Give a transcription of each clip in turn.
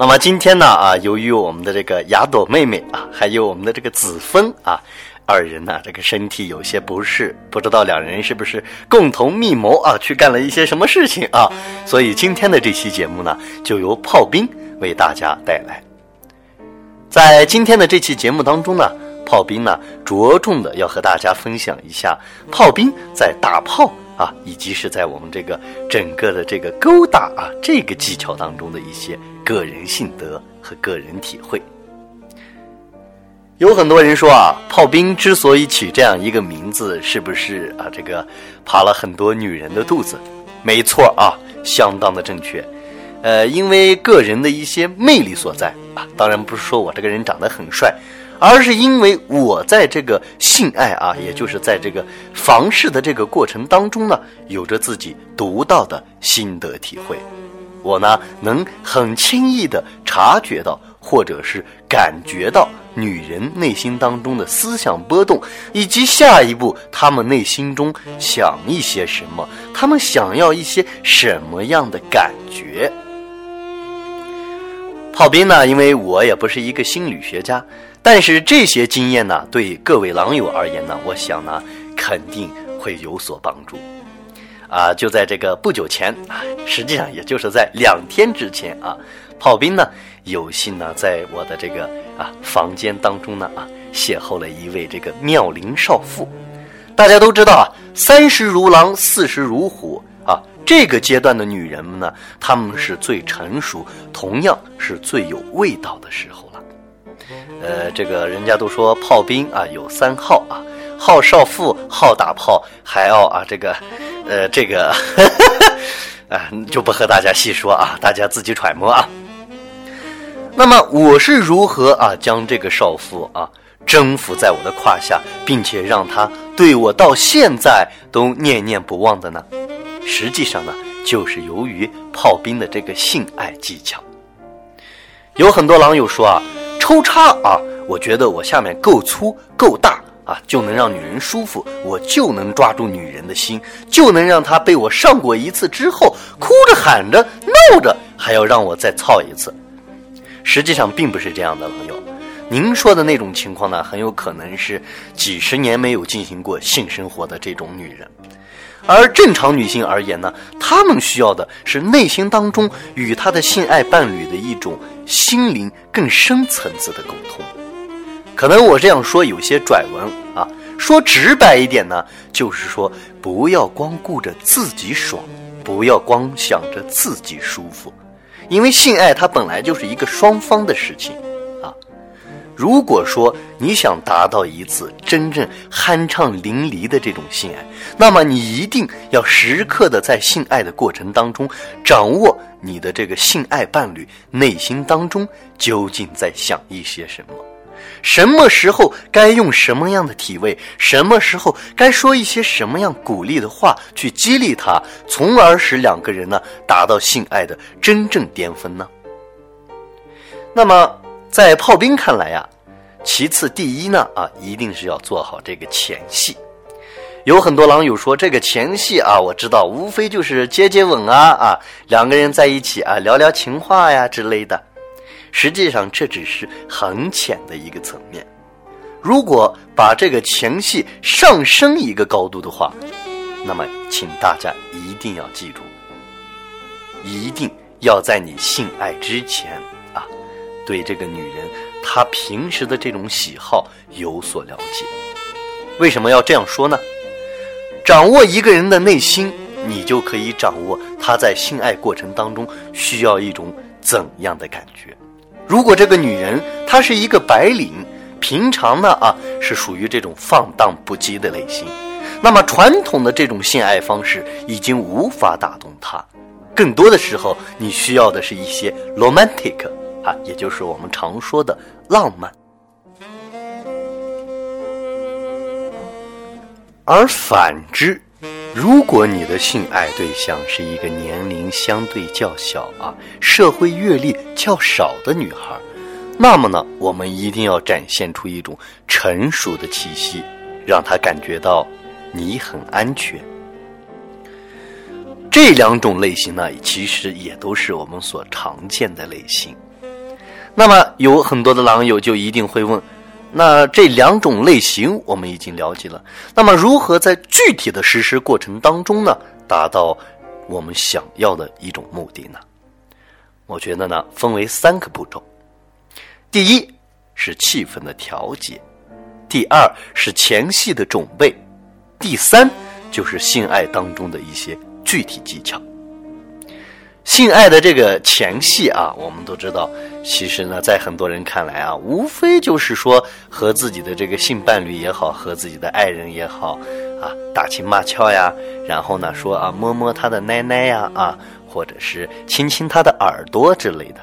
那么今天呢啊，由于我们的这个雅朵妹妹啊，还有我们的这个子枫啊，二人呢这个身体有些不适，不知道两人是不是共同密谋啊，去干了一些什么事情啊？所以今天的这期节目呢，就由炮兵为大家带来。在今天的这期节目当中呢，炮兵呢着重的要和大家分享一下炮兵在打炮。啊，以及是在我们这个整个的这个勾搭啊这个技巧当中的一些个人心得和个人体会。有很多人说啊，炮兵之所以起这样一个名字，是不是啊这个爬了很多女人的肚子？没错啊，相当的正确。呃，因为个人的一些魅力所在啊，当然不是说我这个人长得很帅。而是因为我在这个性爱啊，也就是在这个房事的这个过程当中呢，有着自己独到的心得体会。我呢，能很轻易的察觉到，或者是感觉到女人内心当中的思想波动，以及下一步她们内心中想一些什么，她们想要一些什么样的感觉。炮兵呢，因为我也不是一个心理学家。但是这些经验呢，对各位狼友而言呢，我想呢，肯定会有所帮助。啊，就在这个不久前啊，实际上也就是在两天之前啊，炮兵呢有幸呢在我的这个啊房间当中呢啊邂逅了一位这个妙龄少妇。大家都知道啊，三十如狼，四十如虎，这个阶段的女人们呢，她们是最成熟，同样是最有味道的时候了。呃，这个人家都说炮兵啊有三好啊，好少妇，好打炮，还要啊这个，呃这个，啊就不和大家细说啊，大家自己揣摩啊。那么我是如何啊将这个少妇啊征服在我的胯下，并且让她对我到现在都念念不忘的呢？实际上呢，就是由于炮兵的这个性爱技巧。有很多狼友说啊。抽插啊，我觉得我下面够粗够大啊，就能让女人舒服，我就能抓住女人的心，就能让她被我上过一次之后，哭着喊着闹着还要让我再操一次。实际上并不是这样的，朋友，您说的那种情况呢，很有可能是几十年没有进行过性生活的这种女人。而正常女性而言呢，她们需要的是内心当中与她的性爱伴侣的一种心灵更深层次的沟通。可能我这样说有些拽文啊，说直白一点呢，就是说不要光顾着自己爽，不要光想着自己舒服，因为性爱它本来就是一个双方的事情。如果说你想达到一次真正酣畅淋漓的这种性爱，那么你一定要时刻的在性爱的过程当中掌握你的这个性爱伴侣内心当中究竟在想一些什么，什么时候该用什么样的体位，什么时候该说一些什么样鼓励的话去激励他，从而使两个人呢达到性爱的真正巅峰呢？那么。在炮兵看来呀，其次第一呢啊，一定是要做好这个前戏。有很多狼友说，这个前戏啊，我知道，无非就是接接吻啊啊，两个人在一起啊，聊聊情话呀之类的。实际上，这只是很浅的一个层面。如果把这个前戏上升一个高度的话，那么请大家一定要记住，一定要在你性爱之前。对这个女人，她平时的这种喜好有所了解。为什么要这样说呢？掌握一个人的内心，你就可以掌握他在性爱过程当中需要一种怎样的感觉。如果这个女人她是一个白领，平常呢啊是属于这种放荡不羁的类型，那么传统的这种性爱方式已经无法打动她。更多的时候，你需要的是一些 romantic。啊，也就是我们常说的浪漫。而反之，如果你的性爱对象是一个年龄相对较小啊、社会阅历较少的女孩，那么呢，我们一定要展现出一种成熟的气息，让她感觉到你很安全。这两种类型呢，其实也都是我们所常见的类型。那么有很多的狼友就一定会问：那这两种类型我们已经了解了，那么如何在具体的实施过程当中呢，达到我们想要的一种目的呢？我觉得呢，分为三个步骤。第一是气氛的调节，第二是前戏的准备，第三就是性爱当中的一些具体技巧。性爱的这个前戏啊，我们都知道，其实呢，在很多人看来啊，无非就是说和自己的这个性伴侣也好，和自己的爱人也好，啊，打情骂俏呀，然后呢，说啊，摸摸他的奶奶呀，啊，或者是亲亲他的耳朵之类的。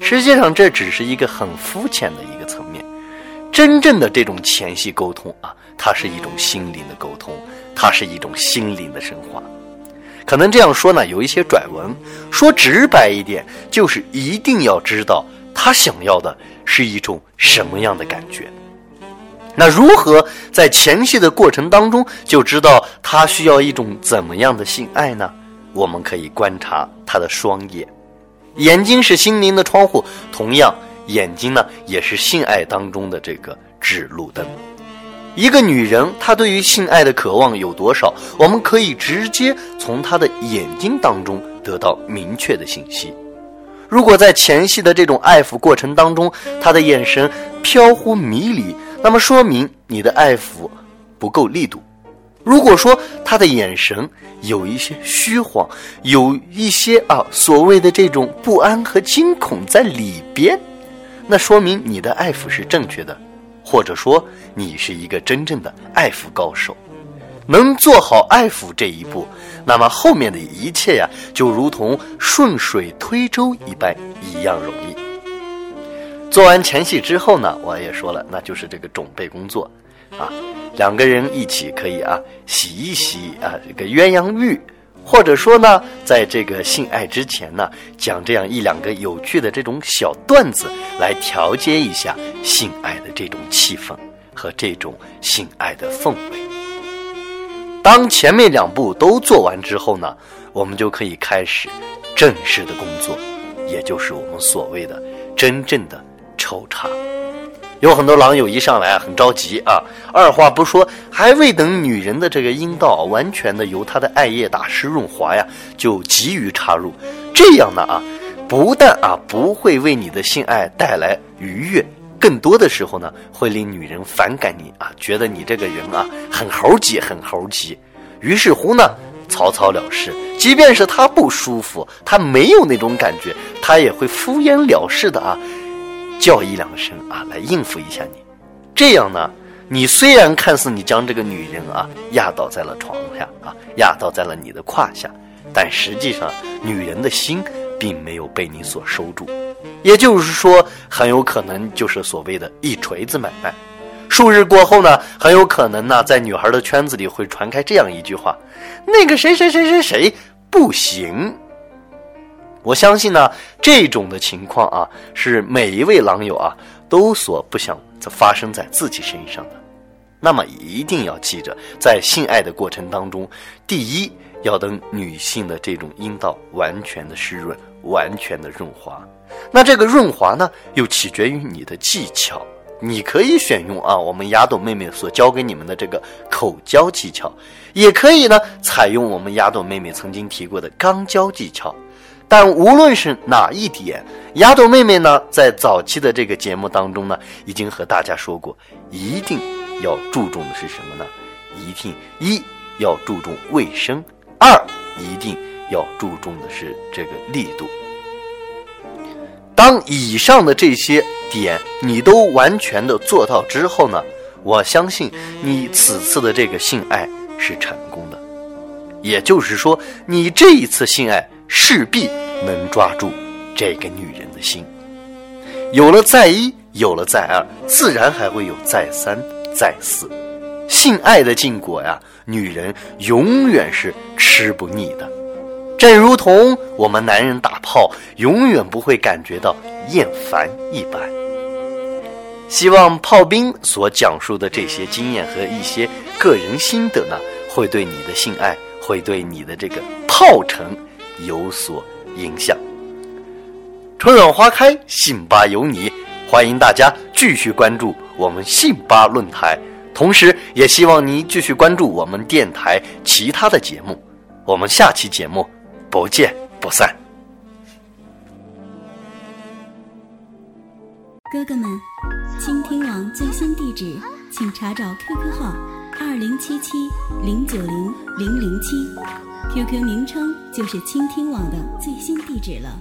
实际上，这只是一个很肤浅的一个层面。真正的这种前戏沟通啊，它是一种心灵的沟通，它是一种心灵的升华。可能这样说呢，有一些拽文。说直白一点，就是一定要知道他想要的是一种什么样的感觉。那如何在前戏的过程当中就知道他需要一种怎么样的性爱呢？我们可以观察他的双眼，眼睛是心灵的窗户，同样，眼睛呢也是性爱当中的这个指路灯。一个女人，她对于性爱的渴望有多少？我们可以直接从她的眼睛当中得到明确的信息。如果在前戏的这种爱抚过程当中，她的眼神飘忽迷离，那么说明你的爱抚不够力度。如果说她的眼神有一些虚晃，有一些啊所谓的这种不安和惊恐在里边，那说明你的爱抚是正确的。或者说，你是一个真正的爱抚高手，能做好爱抚这一步，那么后面的一切呀，就如同顺水推舟一般一样容易。做完前戏之后呢，我也说了，那就是这个准备工作啊，两个人一起可以啊洗一洗啊这个鸳鸯浴。或者说呢，在这个性爱之前呢，讲这样一两个有趣的这种小段子，来调节一下性爱的这种气氛和这种性爱的氛围。当前面两步都做完之后呢，我们就可以开始正式的工作，也就是我们所谓的真正的抽查。有很多狼友一上来啊很着急啊，二话不说，还未等女人的这个阴道完全的由他的艾叶大师润滑呀，就急于插入，这样呢啊，不但啊不会为你的性爱带来愉悦，更多的时候呢会令女人反感你啊，觉得你这个人啊很猴急很猴急，于是乎呢草草了事，即便是他不舒服，他没有那种感觉，他也会敷衍了事的啊。叫一两声啊，来应付一下你，这样呢，你虽然看似你将这个女人啊压倒在了床下啊，压倒在了你的胯下，但实际上女人的心并没有被你所收住，也就是说，很有可能就是所谓的一锤子买卖。数日过后呢，很有可能呢，在女孩的圈子里会传开这样一句话：那个谁谁谁谁谁不行。我相信呢，这种的情况啊，是每一位狼友啊都所不想发生在自己身上的。那么一定要记着，在性爱的过程当中，第一要等女性的这种阴道完全的湿润、完全的润滑。那这个润滑呢，又取决于你的技巧。你可以选用啊，我们丫朵妹妹所教给你们的这个口交技巧，也可以呢，采用我们丫朵妹妹曾经提过的肛交技巧。但无论是哪一点，丫头妹妹呢，在早期的这个节目当中呢，已经和大家说过，一定要注重的是什么呢？一定一要注重卫生，二一定要注重的是这个力度。当以上的这些点你都完全的做到之后呢，我相信你此次的这个性爱是成功的，也就是说，你这一次性爱。势必能抓住这个女人的心。有了再一，有了再二，自然还会有再三、再四。性爱的禁果呀，女人永远是吃不腻的。正如同我们男人打炮，永远不会感觉到厌烦一般。希望炮兵所讲述的这些经验和一些个人心得呢，会对你的性爱，会对你的这个炮程。有所影响。春暖花开，信吧有你。欢迎大家继续关注我们信吧论坛，同时也希望您继续关注我们电台其他的节目。我们下期节目不见不散。哥哥们，倾听网最新地址，请查找 QQ 号二零七七零九零零零七，QQ 名称就是倾听网的最新地址了。